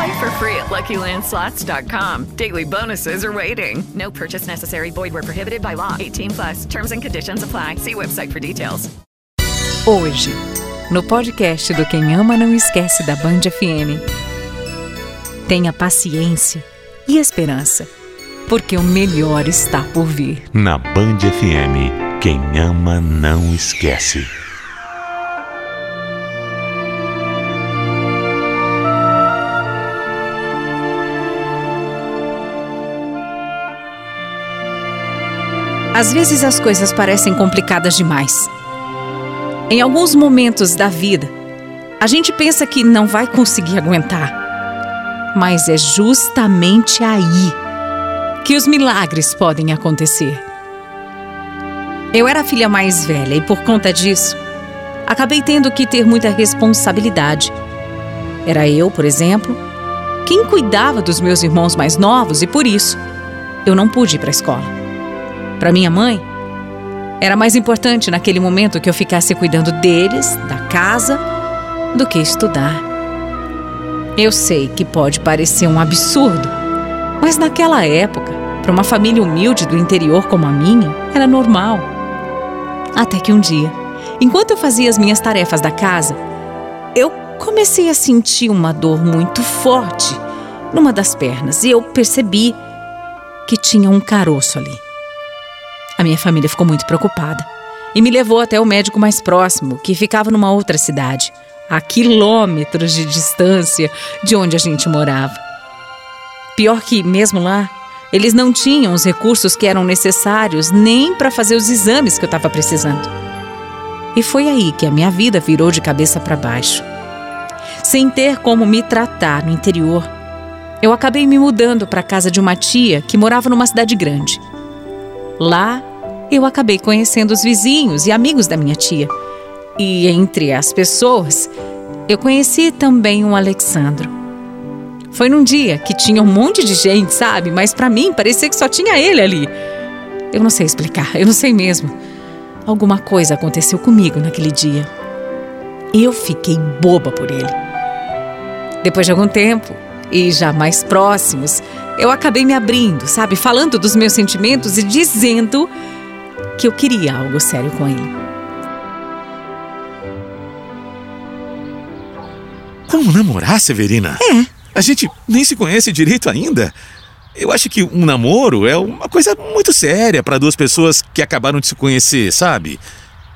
Play for free at LuckyLandSlots.com. Daily bonuses are waiting. No purchase necessary. Void where prohibited by law. 18 plus. Terms and conditions apply. See website for details. Hoje, no podcast do Quem Ama Não Esquece da Band FM. Tenha paciência e esperança, porque o melhor está por vir. Na Band FM, quem ama não esquece. Às vezes as coisas parecem complicadas demais. Em alguns momentos da vida, a gente pensa que não vai conseguir aguentar. Mas é justamente aí que os milagres podem acontecer. Eu era a filha mais velha e, por conta disso, acabei tendo que ter muita responsabilidade. Era eu, por exemplo, quem cuidava dos meus irmãos mais novos e, por isso, eu não pude ir para a escola. Para minha mãe, era mais importante naquele momento que eu ficasse cuidando deles, da casa, do que estudar. Eu sei que pode parecer um absurdo, mas naquela época, para uma família humilde do interior como a minha, era normal. Até que um dia, enquanto eu fazia as minhas tarefas da casa, eu comecei a sentir uma dor muito forte numa das pernas e eu percebi que tinha um caroço ali. A minha família ficou muito preocupada e me levou até o médico mais próximo, que ficava numa outra cidade, a quilômetros de distância de onde a gente morava. Pior que, mesmo lá, eles não tinham os recursos que eram necessários nem para fazer os exames que eu estava precisando. E foi aí que a minha vida virou de cabeça para baixo. Sem ter como me tratar no interior, eu acabei me mudando para a casa de uma tia que morava numa cidade grande. Lá eu acabei conhecendo os vizinhos e amigos da minha tia. E entre as pessoas, eu conheci também um Alexandro. Foi num dia que tinha um monte de gente, sabe? Mas para mim parecia que só tinha ele ali. Eu não sei explicar, eu não sei mesmo. Alguma coisa aconteceu comigo naquele dia. Eu fiquei boba por ele. Depois de algum tempo, e já mais próximos, eu acabei me abrindo, sabe? Falando dos meus sentimentos e dizendo que eu queria algo sério com ele. Como namorar, Severina? É. A gente nem se conhece direito ainda. Eu acho que um namoro é uma coisa muito séria para duas pessoas que acabaram de se conhecer, sabe?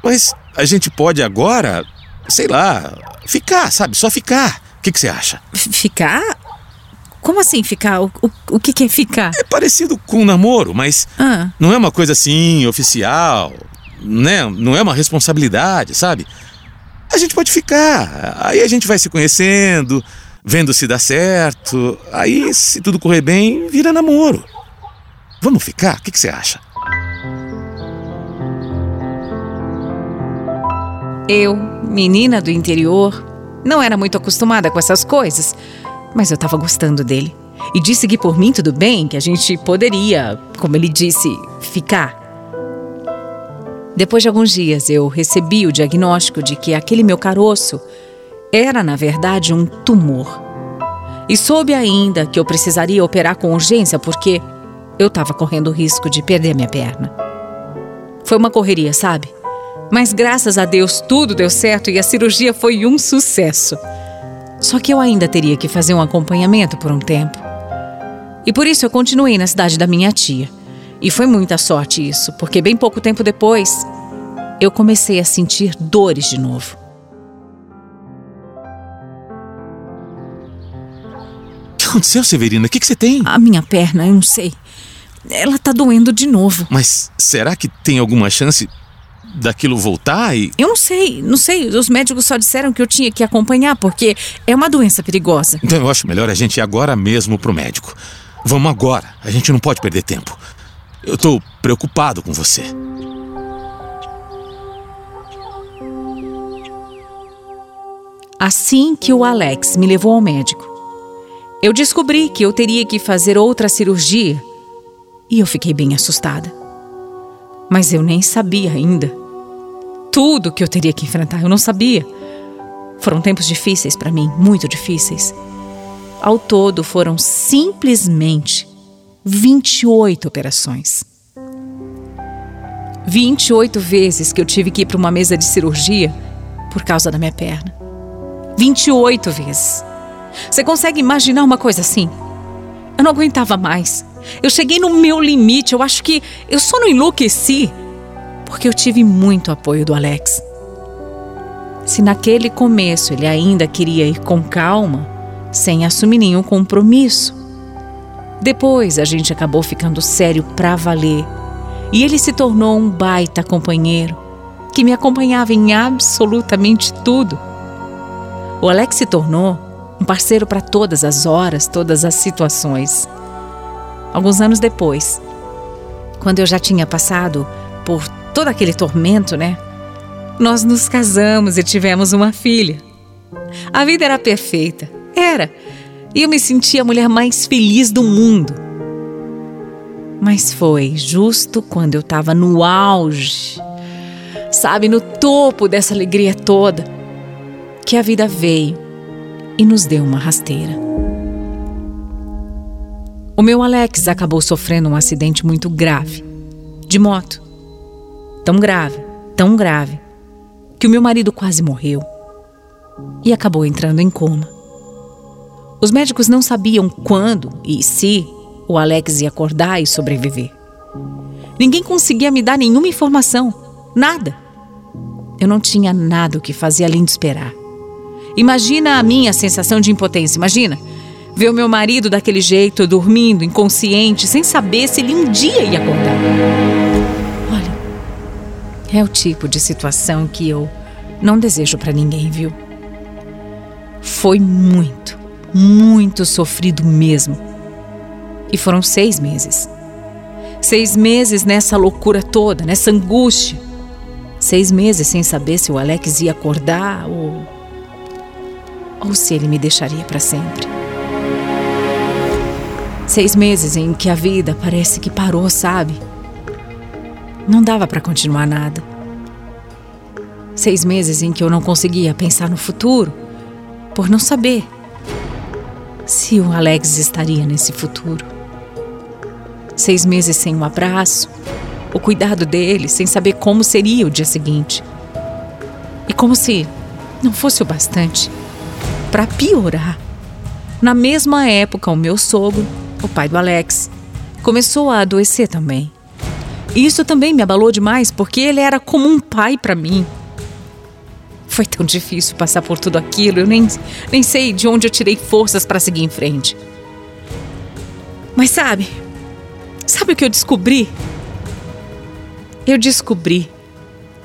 Mas a gente pode agora, sei lá, ficar, sabe? Só ficar. O que, você acha? Ficar? Como assim ficar? O, o, o que, que é ficar? É parecido com um namoro, mas Ah, não é uma coisa assim oficial, né? Não é uma responsabilidade, sabe? A gente pode ficar, aí a gente vai se conhecendo, vendo se dá certo, aí se tudo correr bem, vira namoro. Vamos ficar? O que, que você acha? eu, menina do interior, não era muito acostumada com essas coisas, mas eu tava gostando dele. E disse que por mim tudo bem, que a gente poderia, como ele disse, ficar. Depois de alguns dias, eu recebi o diagnóstico de que aquele meu caroço era, na verdade, um tumor. E soube ainda que eu precisaria operar com urgência porque eu estava correndo o risco de perder minha perna. Foi uma correria, sabe? Mas graças a Deus tudo deu certo e a cirurgia foi um sucesso. Só que eu ainda teria que fazer um acompanhamento por um tempo. E por isso eu continuei na cidade da minha tia. E foi muita sorte isso, porque bem pouco tempo depois, eu comecei a sentir dores de novo. O que aconteceu, Severina? O que, que você tem? A minha perna, eu não sei. Ela tá doendo de novo. Mas será que tem alguma chance daquilo voltar e. Eu não sei, não sei. Os médicos só disseram que eu tinha que acompanhar porque é uma doença perigosa. Então eu acho melhor a gente ir agora mesmo pro médico. Vamos agora, a gente não pode perder tempo. Eu tô preocupado com você. Assim que o Alex me levou ao médico, eu descobri que eu teria que fazer outra cirurgia e eu fiquei bem assustada. Mas eu nem sabia ainda. Tudo que eu teria que enfrentar, eu não sabia. Foram tempos difíceis para mim, muito difíceis. Ao todo foram simplesmente 28 operações. 28 vezes que eu tive que ir para uma mesa de cirurgia por causa da minha perna. 28 vezes. Você consegue imaginar uma coisa assim? Eu não aguentava mais. Eu cheguei no meu limite. Eu acho que eu só não enlouqueci porque eu tive muito apoio do Alex. Se naquele começo ele ainda queria ir com calma, sem assumir nenhum compromisso, depois a gente acabou ficando sério pra valer. E ele se tornou um baita companheiro que me acompanhava em absolutamente tudo. O Alex se tornou um parceiro para todas as horas, todas as situações. Alguns anos depois, quando eu já tinha passado por todo aquele tormento, né? Nós nos casamos e tivemos uma filha. A vida era perfeita, era. E eu me sentia a mulher mais feliz do mundo. Mas foi justo quando eu estava no auge, sabe, no topo dessa alegria toda, que a vida veio e nos deu uma rasteira. O meu Alex acabou sofrendo um acidente muito grave, de moto. Tão grave, tão grave, que o meu marido quase morreu e acabou entrando em coma. Os médicos não sabiam quando e se o Alex ia acordar e sobreviver. Ninguém conseguia me dar nenhuma informação, nada. Eu não tinha nada o que fazer além de esperar. Imagina a minha sensação de impotência, imagina. Ver o meu marido daquele jeito, dormindo, inconsciente, sem saber se ele um dia ia acordar. É o tipo de situação que eu não desejo para ninguém, viu? Foi muito, muito sofrido mesmo. E foram seis meses. Seis meses nessa loucura toda, nessa angústia. Seis meses sem saber se o Alex ia acordar ou ou se ele me deixaria para sempre. Seis meses em que a vida parece que parou, sabe? Não dava para continuar nada. Seis meses em que eu não conseguia pensar no futuro, por não saber se o Alex estaria nesse futuro. Seis meses sem um abraço, o cuidado dele, sem saber como seria o dia seguinte. E como se não fosse o bastante para piorar, na mesma época, o meu sogro, o pai do Alex, começou a adoecer também. Isso também me abalou demais, porque ele era como um pai para mim. Foi tão difícil passar por tudo aquilo, eu nem, nem sei de onde eu tirei forças para seguir em frente. Mas sabe, sabe o que eu descobri? Eu descobri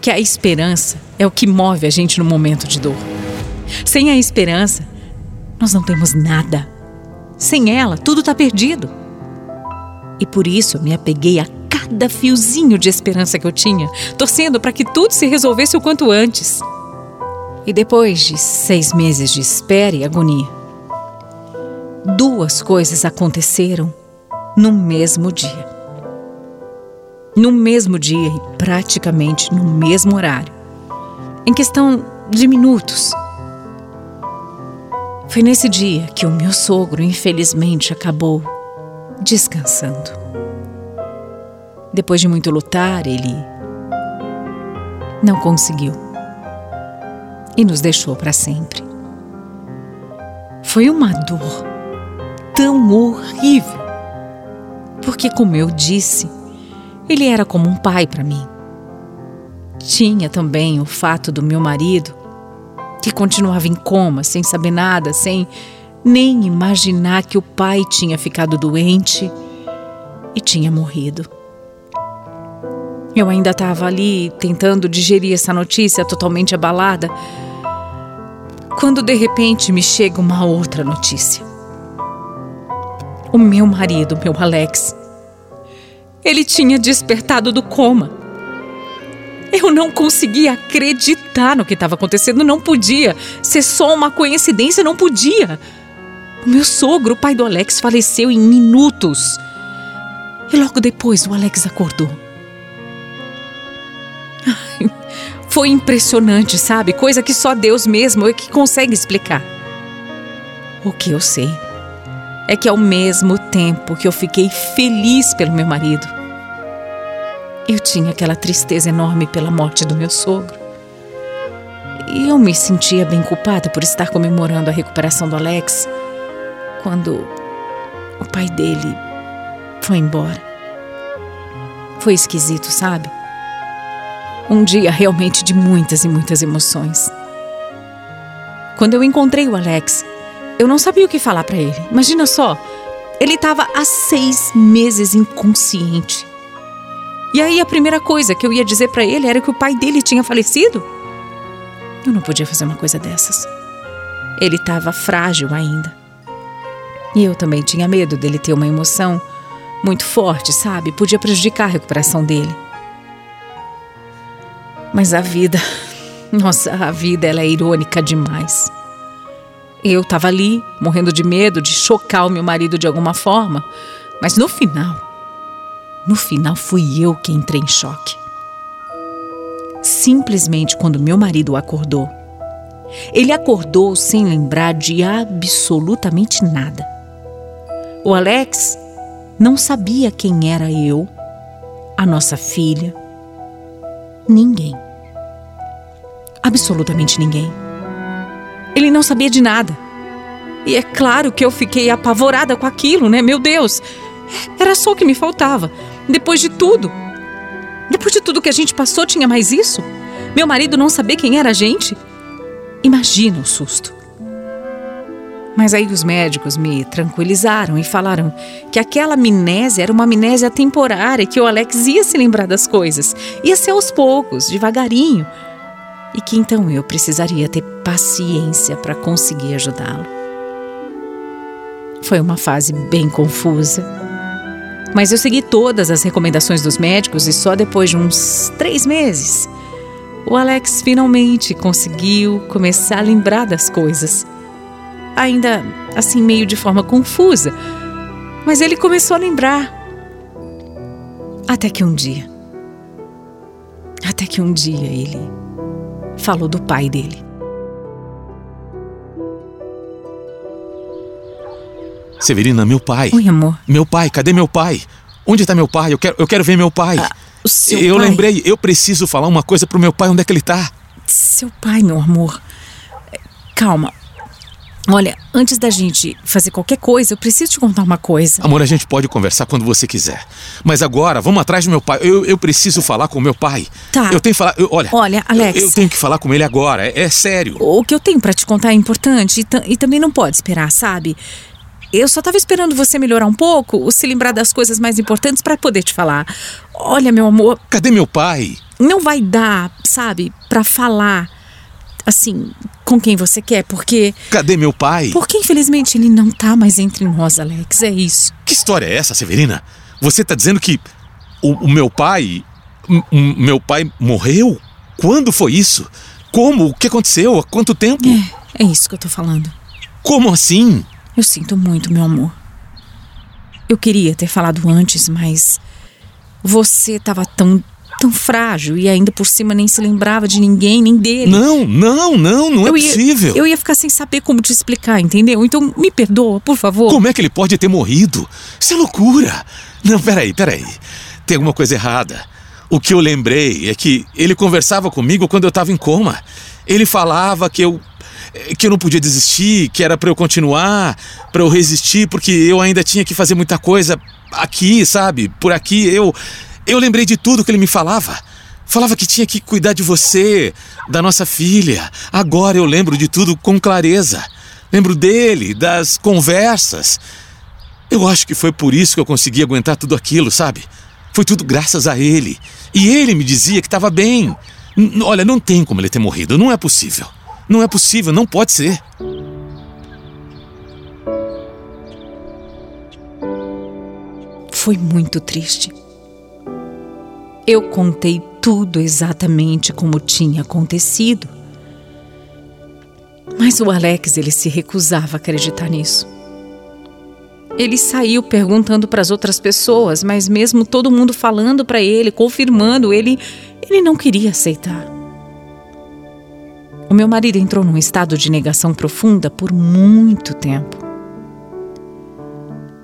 que a esperança é o que move a gente no momento de dor. Sem a esperança, nós não temos nada. Sem ela, tudo está perdido. E por isso eu me apeguei a cada fiozinho de esperança que eu tinha, torcendo para que tudo se resolvesse o quanto antes. E depois de seis meses de espera e agonia, duas coisas aconteceram no mesmo dia. No mesmo dia e praticamente no mesmo horário. Em questão de minutos. Foi nesse dia que o meu sogro, infelizmente, acabou descansando. Depois de muito lutar, ele não conseguiu e nos deixou para sempre. Foi uma dor tão horrível, porque, como eu disse, ele era como um pai para mim. tinha também o fato do meu marido, que continuava em coma, sem saber nada, sem nem imaginar que o pai tinha ficado doente e tinha morrido. Eu ainda estava ali tentando digerir essa notícia totalmente abalada, quando de repente me chega uma outra notícia. O meu marido, meu Alex, ele tinha despertado do coma. Eu não conseguia acreditar no que estava acontecendo, não podia ser só uma coincidência, não podia. O meu sogro, o pai do Alex, faleceu em minutos. E logo depois o Alex acordou. Foi impressionante, sabe? Coisa que só Deus mesmo é que consegue explicar. O que eu sei é que ao mesmo tempo que eu fiquei feliz pelo meu marido, eu tinha aquela tristeza enorme pela morte do meu sogro. E eu me sentia bem culpada por estar comemorando a recuperação do Alex quando o pai dele foi embora. Foi esquisito, sabe? Um dia realmente de muitas e muitas emoções. Quando eu encontrei o Alex, eu não sabia o que falar para ele. Imagina só, ele estava há seis meses inconsciente. E aí a primeira coisa que eu ia dizer para ele era que o pai dele tinha falecido? Eu não podia fazer uma coisa dessas. Ele estava frágil ainda. E eu também tinha medo dele ter uma emoção muito forte, sabe? Podia prejudicar a recuperação dele. Mas a vida, nossa, a vida ela é irônica demais. Eu estava ali, morrendo de medo de chocar o meu marido de alguma forma, mas no final, no final fui eu que entrei em choque. Simplesmente quando meu marido acordou, ele acordou sem lembrar de absolutamente nada. O Alex não sabia quem era eu, a nossa filha, ninguém. Absolutamente ninguém. Ele não sabia de nada. E é claro que eu fiquei apavorada com aquilo, né? Meu Deus! Era só o que me faltava. Depois de tudo. Depois de tudo que a gente passou, tinha mais isso? Meu marido não saber quem era a gente? Imagina o susto. Mas aí os médicos me tranquilizaram e falaram que aquela amnésia era uma amnésia temporária, que o Alex ia se lembrar das coisas, ia ser aos poucos, devagarinho, e que então eu precisaria ter paciência para conseguir ajudá-lo. Foi uma fase bem confusa, mas eu segui todas as recomendações dos médicos e só depois de uns três meses o Alex finalmente conseguiu começar a lembrar das coisas ainda assim meio de forma confusa, mas ele começou a lembrar. Até que um dia. Até que um dia ele falou do pai dele. Severina, meu pai. Oi, amor. Meu pai, cadê meu pai? Onde está meu pai? Eu quero, eu quero ver meu pai. Ah, o seu eu pai? lembrei, eu preciso falar uma coisa pro meu pai. Onde é que ele tá? Seu pai, meu amor. Calma, Olha, antes da gente fazer qualquer coisa, eu preciso te contar uma coisa. Amor, a gente pode conversar quando você quiser. Mas agora, vamos atrás do meu pai. Eu, eu preciso falar com o meu pai. Tá. Eu tenho que falar. eu- olha. Olha, Alex. Eu, eu tenho que falar com ele agora. É, é sério. O que eu tenho pra te contar é importante e, e também não pode esperar, sabe? Eu só tava esperando você melhorar um pouco, ou se lembrar das coisas mais importantes pra poder te falar. Olha, meu amor, Cadê meu pai? não vai dar, sabe, pra falar assim com quem você quer, porque Cadê meu pai? porque infelizmente ele não tá mais entre nós, Alex. É isso. Que história é essa, Severina? Você tá dizendo que o, o meu pai. m- meu pai morreu? Quando foi isso? Como? O que aconteceu? Há quanto tempo? É, é isso que eu tô falando. Como assim? Eu sinto muito, meu amor. Eu queria ter falado antes, mas você tava tão tão frágil e ainda por cima nem se lembrava de ninguém, nem dele. Não, não, não, não é eu ia, possível. Eu ia ficar sem saber como te explicar, entendeu? Então me perdoa, por favor. Como é que ele pode ter morrido? Isso é loucura. Não, peraí, peraí. Tem alguma coisa errada. O que eu lembrei é que ele conversava comigo quando eu estava em coma. Ele falava que eu que eu não podia desistir, que era para eu continuar, para eu resistir, porque eu ainda tinha que fazer muita coisa aqui, sabe? Por aqui eu eu lembrei de tudo que ele me falava. Falava que tinha que cuidar de você, da nossa filha. Agora eu lembro de tudo com clareza. Lembro dele, das conversas. Eu acho que foi por isso que eu consegui aguentar tudo aquilo, sabe? Foi tudo graças a ele. E ele me dizia que estava bem. N olha, não tem como ele ter morrido. Não é possível. Não é possível, não pode ser. Foi muito triste. Eu contei tudo exatamente como tinha acontecido. Mas o Alex, ele se recusava a acreditar nisso. Ele saiu perguntando para as outras pessoas, mas mesmo todo mundo falando para ele, confirmando, ele ele não queria aceitar. O meu marido entrou num estado de negação profunda por muito tempo.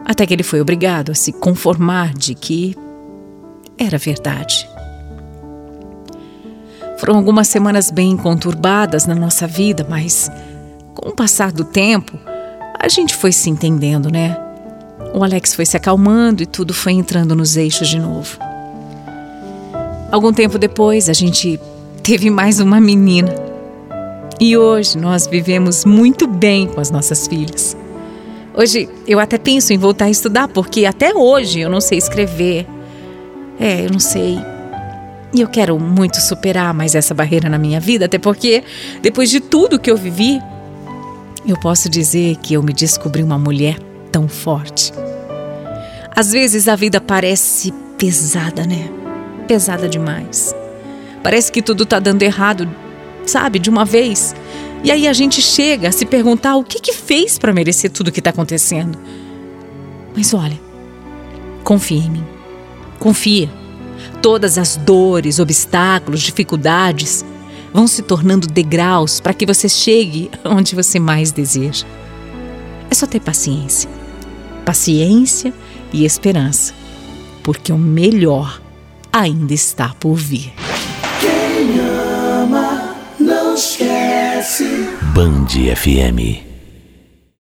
Até que ele foi obrigado a se conformar de que era verdade. Foram algumas semanas bem conturbadas na nossa vida, mas com o passar do tempo, a gente foi se entendendo, né? O Alex foi se acalmando e tudo foi entrando nos eixos de novo. Algum tempo depois, a gente teve mais uma menina. E hoje nós vivemos muito bem com as nossas filhas. Hoje eu até penso em voltar a estudar, porque até hoje eu não sei escrever. É, eu não sei. E eu quero muito superar mais essa barreira na minha vida, até porque depois de tudo que eu vivi, eu posso dizer que eu me descobri uma mulher tão forte. Às vezes a vida parece pesada, né? Pesada demais. Parece que tudo tá dando errado, sabe, de uma vez. E aí a gente chega a se perguntar o que que fez para merecer tudo que tá acontecendo. Mas olha, confia em mim. Confia. Todas as dores, obstáculos, dificuldades vão se tornando degraus para que você chegue onde você mais deseja. É só ter paciência. Paciência e esperança, porque o melhor ainda está por vir. Quem ama não esquece. Band FM.